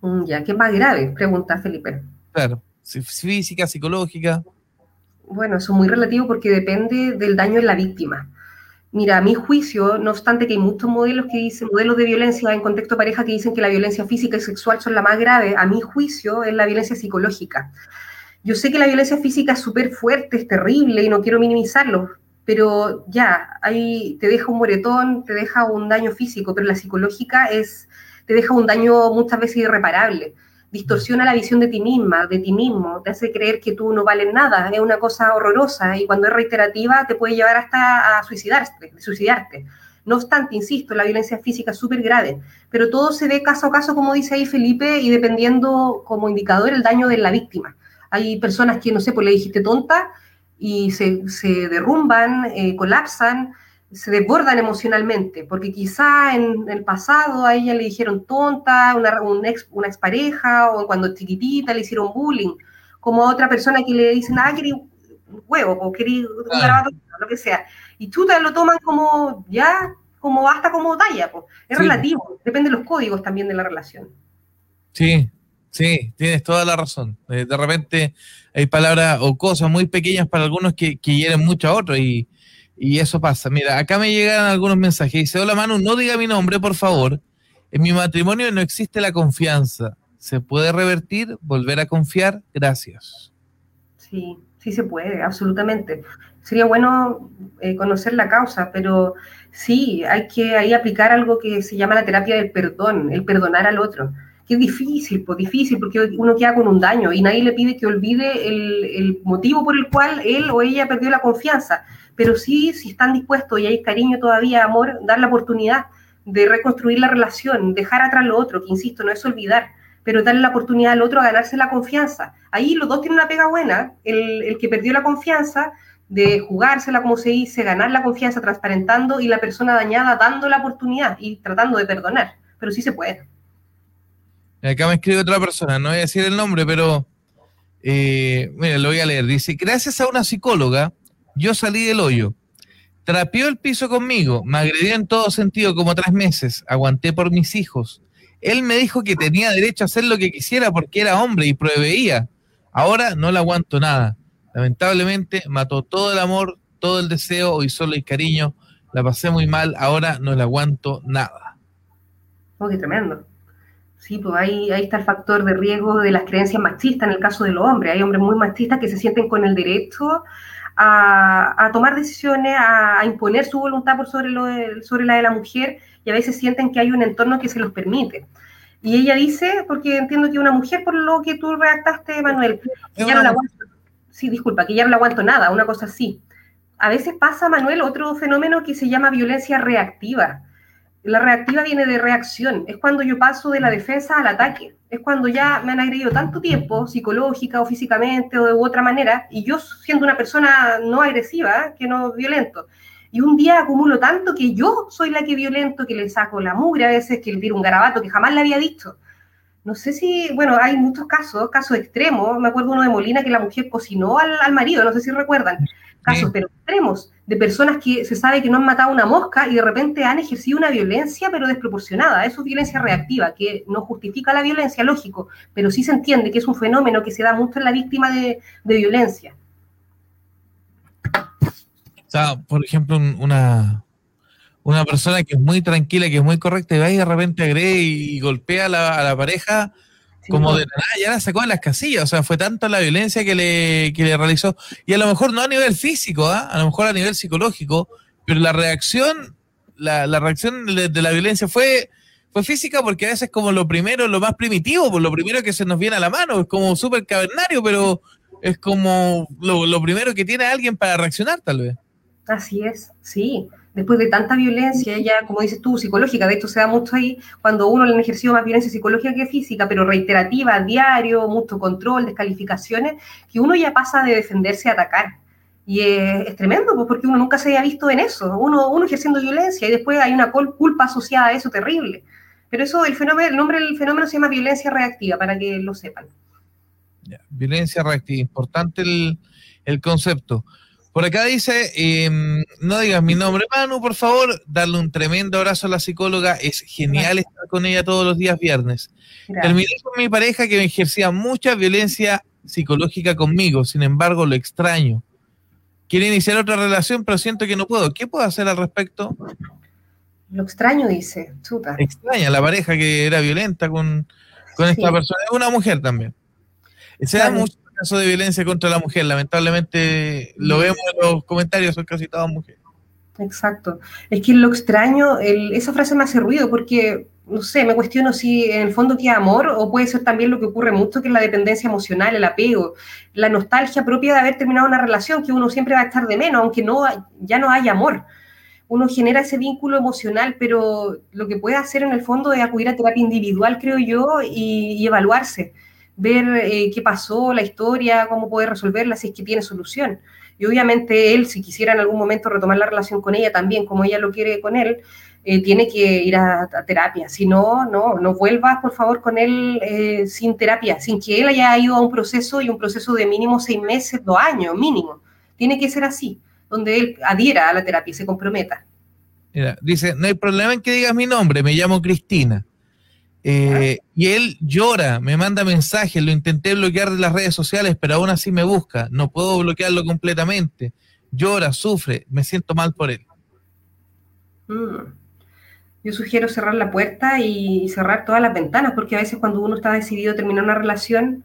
Mm, ya, ¿qué es más grave? Pregunta Felipe. Claro, física, psicológica. Bueno, eso es muy relativo porque depende del daño en la víctima. Mira, a mi juicio, no obstante que hay muchos modelos que dicen, modelos de violencia en contexto de pareja que dicen que la violencia física y sexual son la más grave, a mi juicio es la violencia psicológica. Yo sé que la violencia física es súper fuerte, es terrible y no quiero minimizarlo, pero ya, ahí te deja un moretón, te deja un daño físico, pero la psicológica es, te deja un daño muchas veces irreparable distorsiona la visión de ti misma, de ti mismo, te hace creer que tú no vales nada, es una cosa horrorosa y cuando es reiterativa te puede llevar hasta a suicidarte, suicidarte. No obstante, insisto, la violencia física es súper grave, pero todo se ve caso a caso, como dice ahí Felipe, y dependiendo como indicador el daño de la víctima. Hay personas que, no sé, pues le dijiste tonta y se, se derrumban, eh, colapsan, se desbordan emocionalmente, porque quizá en el pasado a ella le dijeron tonta, una, un ex, una expareja, o cuando chiquitita le hicieron bullying, como a otra persona que le dicen, ah, querí un huevo, o querí un garabato, lo que sea. Y chuta lo toman como ya, como hasta como talla, pues. es relativo, depende de los códigos también de la relación. Sí, sí, tienes toda la razón. Eh, de repente hay palabras o cosas muy pequeñas para algunos que, que hieren mucho a otros y y eso pasa. Mira, acá me llegan algunos mensajes. Dice, hola Manu, no diga mi nombre, por favor. En mi matrimonio no existe la confianza. ¿Se puede revertir? ¿Volver a confiar? Gracias. Sí, sí se puede, absolutamente. Sería bueno eh, conocer la causa, pero sí, hay que ahí aplicar algo que se llama la terapia del perdón, el perdonar al otro. Que es difícil, pues difícil, porque uno queda con un daño y nadie le pide que olvide el, el motivo por el cual él o ella perdió la confianza pero sí, si están dispuestos y hay cariño todavía, amor, dar la oportunidad de reconstruir la relación, dejar atrás lo otro, que insisto, no es olvidar, pero darle la oportunidad al otro a ganarse la confianza. Ahí los dos tienen una pega buena, el, el que perdió la confianza de jugársela, como se dice, ganar la confianza transparentando y la persona dañada dando la oportunidad y tratando de perdonar, pero sí se puede. Acá me escribe otra persona, no voy a decir el nombre, pero eh, mira, lo voy a leer. Dice, gracias a una psicóloga, yo salí del hoyo. Trapeó el piso conmigo, me agredió en todo sentido como tres meses, aguanté por mis hijos. Él me dijo que tenía derecho a hacer lo que quisiera porque era hombre y proveía. Ahora no le aguanto nada. Lamentablemente mató todo el amor, todo el deseo, hoy solo hay cariño. La pasé muy mal, ahora no le aguanto nada. Oh, qué tremendo. Sí, pues ahí, ahí está el factor de riesgo de las creencias machistas en el caso de los hombres. Hay hombres muy machistas que se sienten con el derecho a, tomar decisiones, a, imponer su voluntad por sobre, lo sobre la de la mujer y a veces sienten que hay un entorno que se los permite. Y ella dice, porque entiendo que una mujer, por lo que tú redactaste, Manuel, ya no la aguanto, sí, disculpa, que ya no la aguanto nada, una cosa así. A veces pasa, Manuel, otro fenómeno que se llama violencia reactiva la reactiva viene de reacción, es cuando yo paso de la defensa al ataque, es cuando ya me han agredido tanto tiempo, psicológica o físicamente o de otra manera, y yo siendo una persona no agresiva, que no violento, y un día acumulo tanto que yo soy la que violento, que le saco la mugre a veces, que le tiro un garabato que jamás le había dicho. No sé si, bueno, hay muchos casos, casos extremos, me acuerdo uno de Molina que la mujer cocinó al, al marido, no sé si recuerdan, casos, pero extremos, de personas que se sabe que no han matado una mosca y de repente han ejercido una violencia, pero desproporcionada. Eso es violencia reactiva, que no justifica la violencia, lógico, pero sí se entiende que es un fenómeno que se da mucho en la víctima de, violencia. O sea, por ejemplo, una, una persona que es muy tranquila, que es muy correcta, y va y de repente agrede y, golpea a la pareja como de nada, ya la sacó de las casillas, o sea, fue tanta la violencia que le, que le realizó, y a lo mejor no a nivel físico, ¿ah? a lo mejor a nivel psicológico, pero la reacción, la, la reacción de, la violencia fue, fue física porque a veces como lo primero, lo más primitivo, por pues lo primero que se nos viene a la mano, es como súper cavernario, pero es como lo, lo primero que tiene alguien para reaccionar tal vez. Así es, sí después de tanta violencia, ya como dices tú, psicológica, de esto se da mucho ahí cuando uno le han ejercido más violencia psicológica que física, pero reiterativa, diario, mucho control, descalificaciones, que uno ya pasa de defenderse a atacar. Y es, tremendo, pues, porque uno nunca se haya visto en eso, uno, uno ejerciendo violencia y después hay una culpa asociada a eso terrible. Pero eso, el fenómeno, el nombre del fenómeno se llama violencia reactiva, para que lo sepan. violencia reactiva, importante el, el concepto. Por acá dice, em, no digas mi nombre, Manu, por favor, darle un tremendo abrazo a la psicóloga. Es genial estar con ella todos los días viernes. Terminé con mi pareja que me ejercía mucha violencia psicológica conmigo, sin embargo lo extraño. Quiere iniciar otra relación, pero siento que no puedo. ¿Qué puedo hacer al respecto? Lo extraño, dice. Chuta. Extraña la pareja que era violenta con, esta persona. Es una mujer también. Se da mucho caso de violencia contra la mujer. Lamentablemente lo vemos en los comentarios, son casi todas mujeres. Exacto. Es que lo extraño, esa frase me hace ruido porque, no sé, me cuestiono si en el fondo queda amor o puede ser también lo que ocurre mucho, que es la dependencia emocional, el apego, la nostalgia propia de haber terminado una relación que uno siempre va a estar de menos, aunque no, ya no haya amor. Uno genera ese vínculo emocional, pero lo que puede hacer en el fondo es acudir a terapia individual, creo yo, y evaluarse ver eh, qué pasó, la historia, cómo puede resolverla, si es que tiene solución. Y obviamente él, si quisiera en algún momento retomar la relación con ella también, como ella lo quiere con él, eh, tiene que ir a, terapia. Si no, no, no vuelvas por favor con él eh, sin terapia, sin que él haya ido a un proceso y un proceso de mínimo seis meses, dos años, mínimo. Tiene que ser así, donde él adhiera a la terapia y se comprometa. dice, no hay problema en que digas mi nombre, me llamo Cristina. Eh, y él llora, me manda mensajes, lo intenté bloquear de las redes sociales, pero aún así me busca. No puedo bloquearlo completamente. Llora, sufre, me siento mal por él. Mm. Yo sugiero cerrar la puerta y cerrar todas las ventanas, porque a veces cuando uno está decidido a terminar una relación,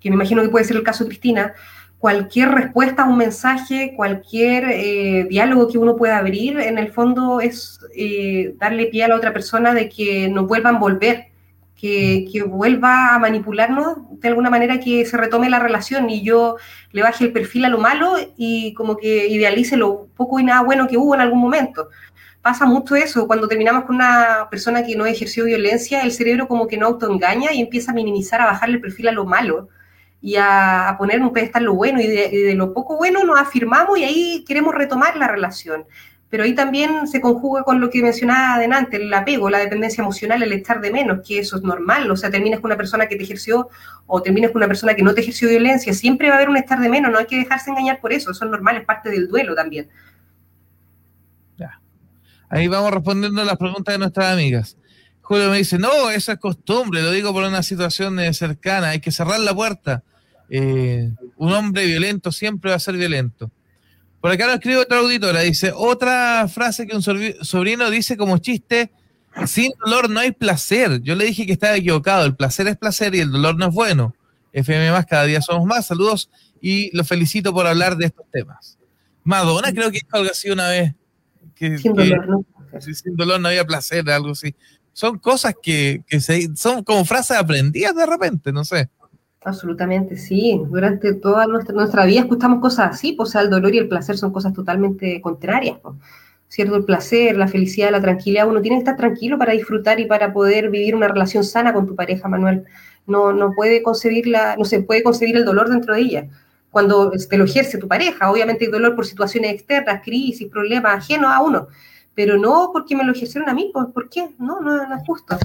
que me imagino que puede ser el caso de Cristina, cualquier respuesta a un mensaje, cualquier eh, diálogo que uno pueda abrir, en el fondo es eh, darle pie a la otra persona de que nos vuelvan a volver que, vuelva a manipularnos de alguna manera, que se retome la relación y yo le baje el perfil a lo malo y como que idealice lo poco y nada bueno que hubo en algún momento. pasa mucho eso. Cuando terminamos con una persona que no ejerció violencia, el cerebro como que no autoengaña y empieza a minimizar, a bajarle el perfil a lo malo y a, poner un pedestal lo bueno y de, lo poco bueno nos afirmamos y ahí queremos retomar la relación. Pero ahí también se conjuga con lo que mencionaba adelante, el apego, la dependencia emocional, el estar de menos, que eso es normal. O sea, terminas con una persona que te ejerció o terminas con una persona que no te ejerció violencia, siempre va a haber un estar de menos, no hay que dejarse engañar por eso, eso es normal, es parte del duelo también. Ahí vamos respondiendo las preguntas de nuestras amigas. Julio me dice, no, esa es costumbre, lo digo por una situación cercana, hay que cerrar la puerta. Eh, un hombre violento siempre va a ser violento. Por acá nos escribe otra auditora, dice, otra frase que un sobrino dice como chiste, sin dolor no hay placer. Yo le dije que estaba equivocado, el placer es placer y el dolor no es bueno. FM más, cada día somos más. Saludos y los felicito por hablar de estos temas. Madonna creo que dijo algo así una vez sin dolor, ¿no? sin dolor no había placer, algo así. Son cosas que, se, son como frases aprendidas de repente, no sé. Absolutamente, sí. Durante toda nuestra, nuestra vida escuchamos cosas así, pues el dolor y el placer son cosas totalmente contrarias. ¿Cierto? El placer, la felicidad, la tranquilidad, uno tiene que estar tranquilo para disfrutar y para poder vivir una relación sana con tu pareja, Manuel. No, no puede concebirla, no se puede concebir el dolor dentro de ella cuando te lo ejerce tu pareja. Obviamente hay dolor por situaciones externas, crisis, problemas ajenos a uno, pero no porque me lo ejercieron a mí, ¿por qué? No, no, es justo.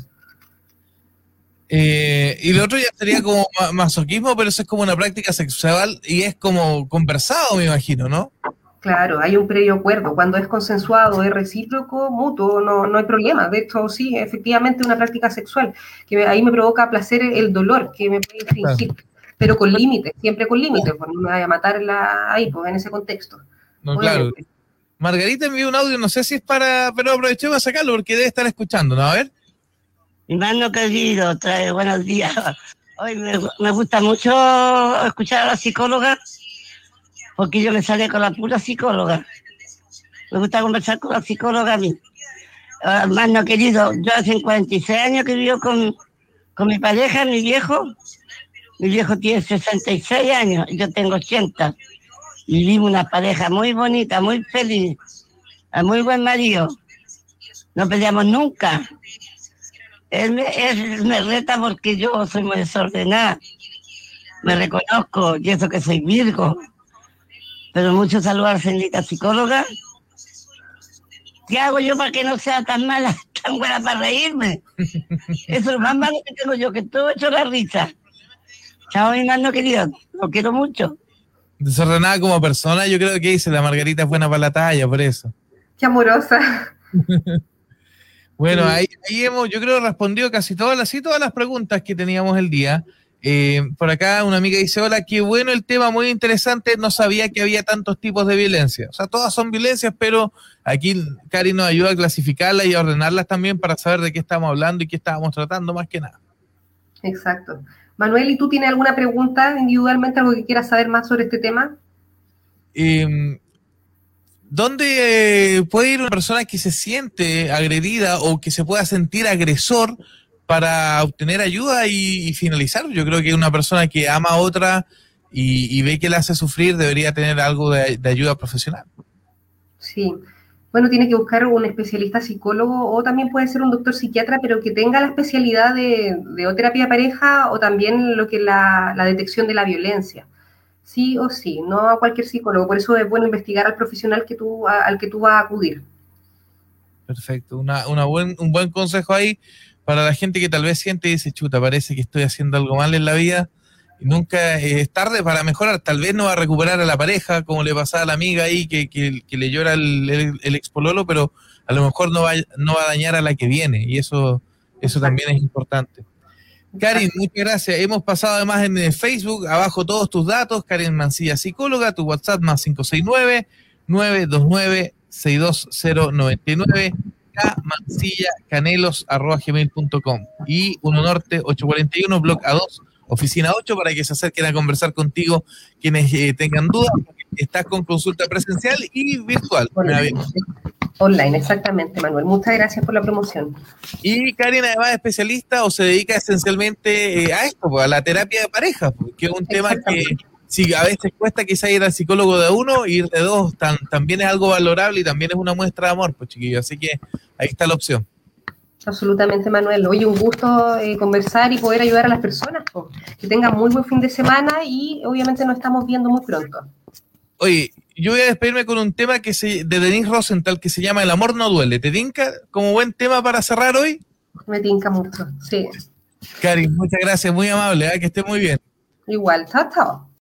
Eh, y lo otro ya sería como masoquismo, pero eso es como una práctica sexual y es como conversado, me imagino, ¿no? Claro, hay un previo acuerdo. Cuando es consensuado, es recíproco, mutuo, no, no hay problema. De hecho, sí, efectivamente una práctica sexual, que ahí me provoca placer el dolor que me puede infringir pero con límites, siempre con límites, pues no me vaya a matar ahí, pues en ese contexto. No, claro. Margarita envió un audio, no sé si es para, pero aprovechemos a sacarlo porque debe estar escuchando, ¿no? A ver. Hermano querido, trae buenos días. Hoy me, gusta mucho escuchar a la psicóloga porque yo me salí con la pura psicóloga. Me gusta conversar con la psicóloga a mí. Hermano querido, yo hace 46 años que vivo con, con mi pareja, mi viejo, mi viejo tiene 66 años, yo tengo 80. Vivimos una pareja muy bonita, muy feliz, a muy buen marido. No peleamos nunca. Él me, reta porque yo soy muy desordenada. Me reconozco, y eso que soy Virgo. Pero mucho saludos a la señorita psicóloga. ¿Qué hago yo para que no sea tan mala, tan buena para reírme? Eso es lo más malo que tengo yo, que todo hecho la risa. Chao, mi hermano querido. Lo quiero mucho. Desordenada como persona, yo creo que dice la Margarita es buena para la talla, por eso. Qué amorosa. bueno, ahí, hemos, yo creo, respondido casi todas las, todas las preguntas que teníamos el día. Eh, por acá una amiga dice, hola, qué bueno el tema, muy interesante, no sabía que había tantos tipos de violencia. O sea, todas son violencias, pero aquí Cari nos ayuda a clasificarlas y a ordenarlas también para saber de qué estamos hablando y qué estábamos tratando, más que nada. Exacto. Manuel, ¿y tú tienes alguna pregunta individualmente, algo que quieras saber más sobre este tema? Em, ¿Dónde eh, puede ir una persona que se siente agredida o que se pueda sentir agresor para obtener ayuda y, finalizar? Yo creo que una persona que ama a otra y, ve que la hace sufrir debería tener algo de ayuda profesional. Sí bueno, tiene que buscar un especialista psicólogo o también puede ser un doctor psiquiatra, pero que tenga la especialidad de, terapia pareja o también lo que la, detección de la violencia. Sí o sí, no a cualquier psicólogo. Por eso es bueno investigar al profesional que tú, al que tú vas a acudir. Perfecto, una, una buen, un buen consejo ahí para la gente que tal vez siente y dice, chuta, parece que estoy haciendo algo mal en la vida nunca es tarde para mejorar. Tal vez no va a recuperar a la pareja, como le pasaba a la amiga ahí que, que, le llora el, el, expololo, pero a lo mejor no va, no va a dañar a la que viene y eso, eso también es importante. Karin, muchas gracias. Hemos pasado además en Facebook, abajo todos tus datos. Karin Mancilla, psicóloga, tu WhatsApp más 569-929-62099. Mancilla Canelos arroba gmail.com y Uno Norte 841, blog A2 oficina 8 para que se acerquen a conversar contigo quienes eh, tengan dudas. Estás con consulta presencial y virtual. Online. exactamente, Manuel. Muchas gracias por la promoción. Y Karen, además, especialista o se dedica esencialmente eh, a esto, pues, a la terapia de pareja, pues, que es un tema que, si a veces cuesta quizá ir al psicólogo de uno, ir de dos también es algo valorable y también es una muestra de amor, pues chiquillos. Así que ahí está la opción. Absolutamente, Manuel. Oye, un gusto eh, conversar y poder ayudar a las personas. Que tengan muy buen fin de semana y obviamente nos estamos viendo muy pronto. Oye, yo voy a despedirme con un tema que se, de Denise Rosenthal que se llama El amor no duele. ¿Te tinca como buen tema para cerrar hoy? Me tinca mucho, sí. Cari, muchas gracias, muy amable, ¿eh? que esté muy bien. Igual, chao, chao.